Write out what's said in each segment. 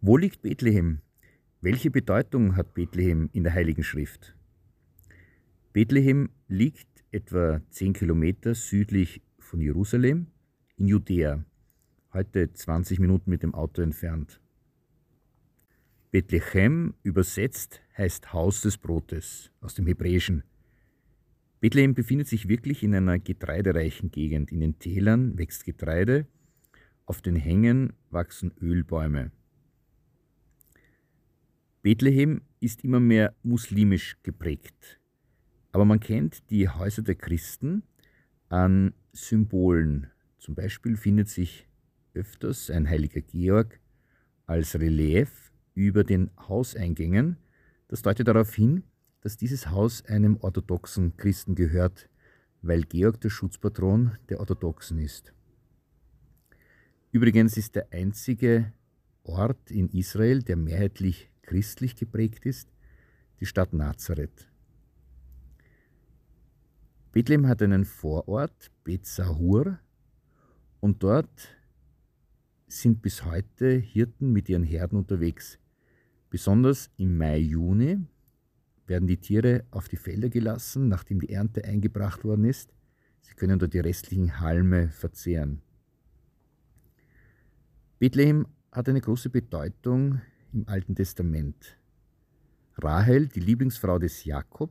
Wo liegt Bethlehem? Welche Bedeutung hat Bethlehem in der Heiligen Schrift? Bethlehem liegt etwa 10 Kilometer südlich von Jerusalem in Judäa, heute 20 Minuten mit dem Auto entfernt. Bethlehem übersetzt heißt Haus des Brotes aus dem Hebräischen. Bethlehem befindet sich wirklich in einer getreidereichen Gegend. In den Tälern wächst Getreide, auf den Hängen wachsen Ölbäume. Bethlehem ist immer mehr muslimisch geprägt. Aber man kennt die Häuser der Christen an Symbolen. Zum Beispiel findet sich öfters ein heiliger Georg als Relief über den Hauseingängen. Das deutet darauf hin, dass dieses Haus einem orthodoxen Christen gehört, weil Georg der Schutzpatron der Orthodoxen ist. Übrigens ist der einzige Ort in Israel, der mehrheitlich christlich geprägt ist, die Stadt Nazareth. Bethlehem hat einen Vorort, Bet Sahur, und dort sind bis heute Hirten mit ihren Herden unterwegs. Besonders im Mai, Juni werden die Tiere auf die Felder gelassen, nachdem die Ernte eingebracht worden ist. Sie können dort die restlichen Halme verzehren. Bethlehem hat eine große Bedeutung im Alten Testament. Rahel, die Lieblingsfrau des Jakob,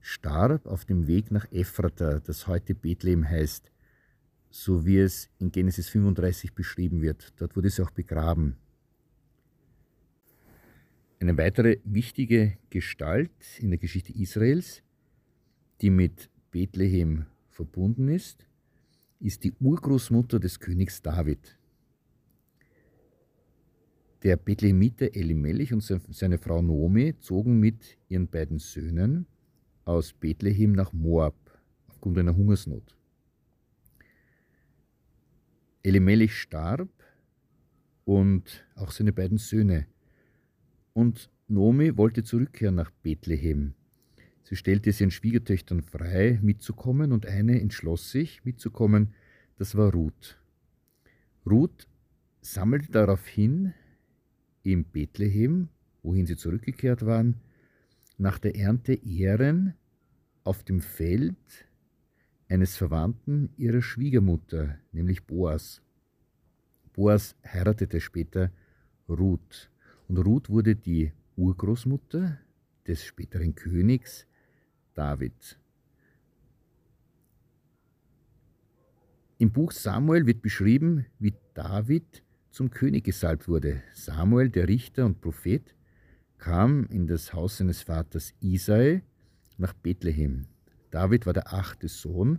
starb auf dem Weg nach Ephrata, das heute Bethlehem heißt, so wie es in Genesis 35 beschrieben wird. Dort wurde sie auch begraben. Eine weitere wichtige Gestalt in der Geschichte Israels, die mit Bethlehem verbunden ist, ist die Urgroßmutter des Königs David. Der Bethlehemiter Elimelech und seine Frau Nomi zogen mit ihren beiden Söhnen aus Bethlehem nach Moab aufgrund einer Hungersnot. Elimelech starb und auch seine beiden Söhne und Nomi wollte zurückkehren nach Bethlehem. Sie stellte es ihren Schwiegertöchtern frei, mitzukommen, und eine entschloss sich, mitzukommen, das war Ruth. Ruth sammelte daraufhin in Bethlehem, wohin sie zurückgekehrt waren, nach der Ernte Ehren auf dem Feld eines Verwandten ihrer Schwiegermutter, nämlich Boas. Boas heiratete später Ruth. Und Ruth wurde die Urgroßmutter des späteren Königs David. Im Buch Samuel wird beschrieben, wie David zum König gesalbt wurde. Samuel, der Richter und Prophet, kam in das Haus seines Vaters Isai nach Bethlehem. David war der achte Sohn,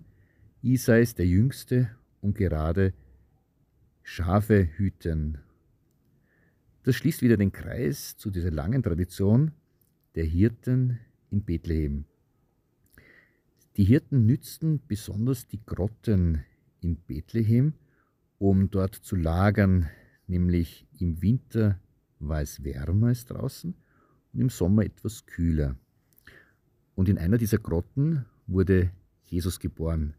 Isai ist der jüngste und gerade Schafe hüten das schließt wieder den Kreis zu dieser langen Tradition der Hirten in Bethlehem. Die Hirten nützten besonders die Grotten in Bethlehem, um dort zu lagern, nämlich im Winter war es wärmer als draußen und im Sommer etwas kühler. Und in einer dieser Grotten wurde Jesus geboren.